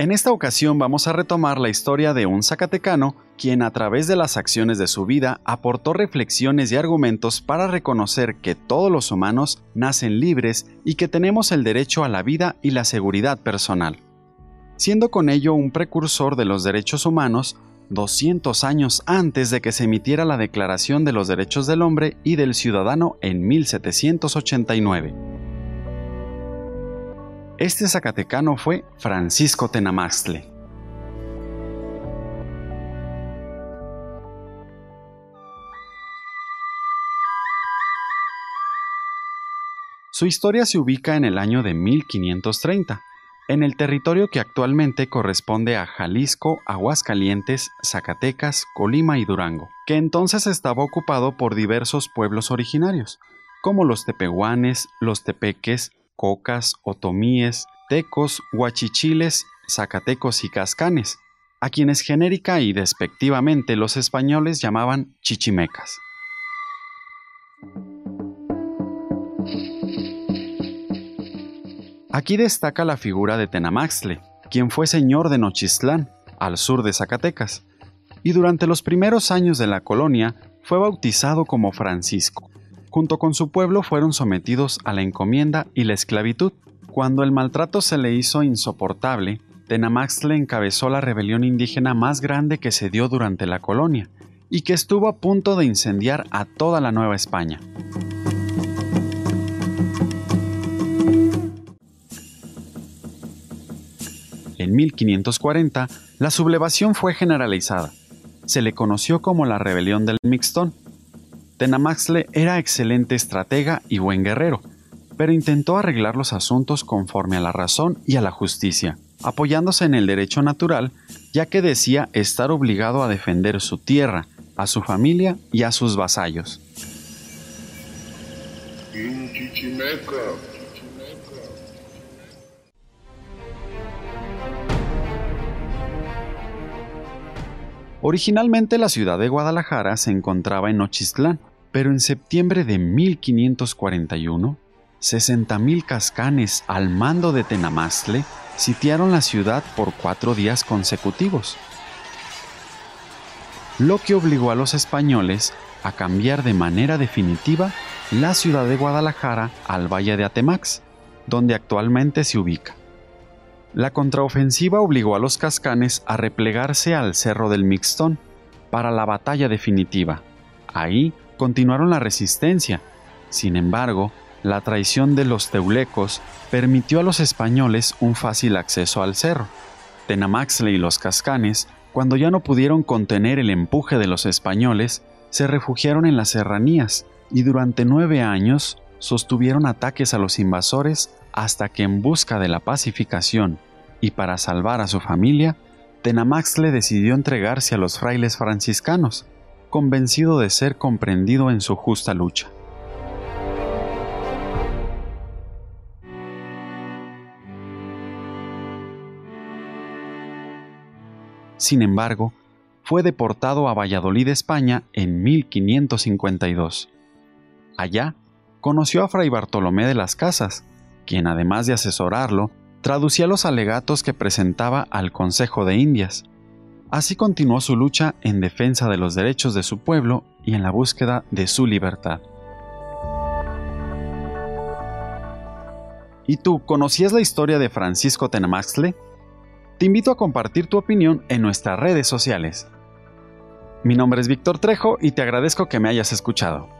En esta ocasión vamos a retomar la historia de un zacatecano quien a través de las acciones de su vida aportó reflexiones y argumentos para reconocer que todos los humanos nacen libres y que tenemos el derecho a la vida y la seguridad personal, siendo con ello un precursor de los derechos humanos 200 años antes de que se emitiera la Declaración de los Derechos del Hombre y del Ciudadano en 1789. Este zacatecano fue Francisco Tenamaxtle. Su historia se ubica en el año de 1530, en el territorio que actualmente corresponde a Jalisco, Aguascalientes, Zacatecas, Colima y Durango, que entonces estaba ocupado por diversos pueblos originarios, como los tepehuanes, los tepeques, cocas, otomíes, tecos, huachichiles, zacatecos y cascanes, a quienes genérica y despectivamente los españoles llamaban chichimecas. Aquí destaca la figura de Tenamaxtle, quien fue señor de Nochistlán, al sur de Zacatecas, y durante los primeros años de la colonia fue bautizado como Francisco. Junto con su pueblo fueron sometidos a la encomienda y la esclavitud. Cuando el maltrato se le hizo insoportable, Tenamaxtle encabezó la rebelión indígena más grande que se dio durante la colonia, y que estuvo a punto de incendiar a toda la Nueva España. En 1540, la sublevación fue generalizada. Se le conoció como la rebelión del Mixtón. Tenamaxle era excelente estratega y buen guerrero, pero intentó arreglar los asuntos conforme a la razón y a la justicia, apoyándose en el derecho natural, ya que decía estar obligado a defender su tierra, a su familia y a sus vasallos. Originalmente la ciudad de Guadalajara se encontraba en Nochistlán, pero en septiembre de 1541, 60.000 cascanes al mando de Tenamaztle sitiaron la ciudad por cuatro días consecutivos, lo que obligó a los españoles a cambiar de manera definitiva la ciudad de Guadalajara al valle de Atemax, donde actualmente se ubica. La contraofensiva obligó a los cascanes a replegarse al Cerro del Mixtón para la batalla definitiva. Ahí continuaron la resistencia. Sin embargo, la traición de los teulecos permitió a los españoles un fácil acceso al cerro. Tenamaxle y los cascanes, cuando ya no pudieron contener el empuje de los españoles, se refugiaron en las serranías y durante nueve años sostuvieron ataques a los invasores hasta que en busca de la pacificación y para salvar a su familia, Tenamaxle decidió entregarse a los frailes franciscanos, convencido de ser comprendido en su justa lucha. Sin embargo, fue deportado a Valladolid, España, en 1552. Allá conoció a Fray Bartolomé de las Casas, quien además de asesorarlo, traducía los alegatos que presentaba al Consejo de Indias. Así continuó su lucha en defensa de los derechos de su pueblo y en la búsqueda de su libertad. ¿Y tú conocías la historia de Francisco Tenamaxtle? Te invito a compartir tu opinión en nuestras redes sociales. Mi nombre es Víctor Trejo y te agradezco que me hayas escuchado.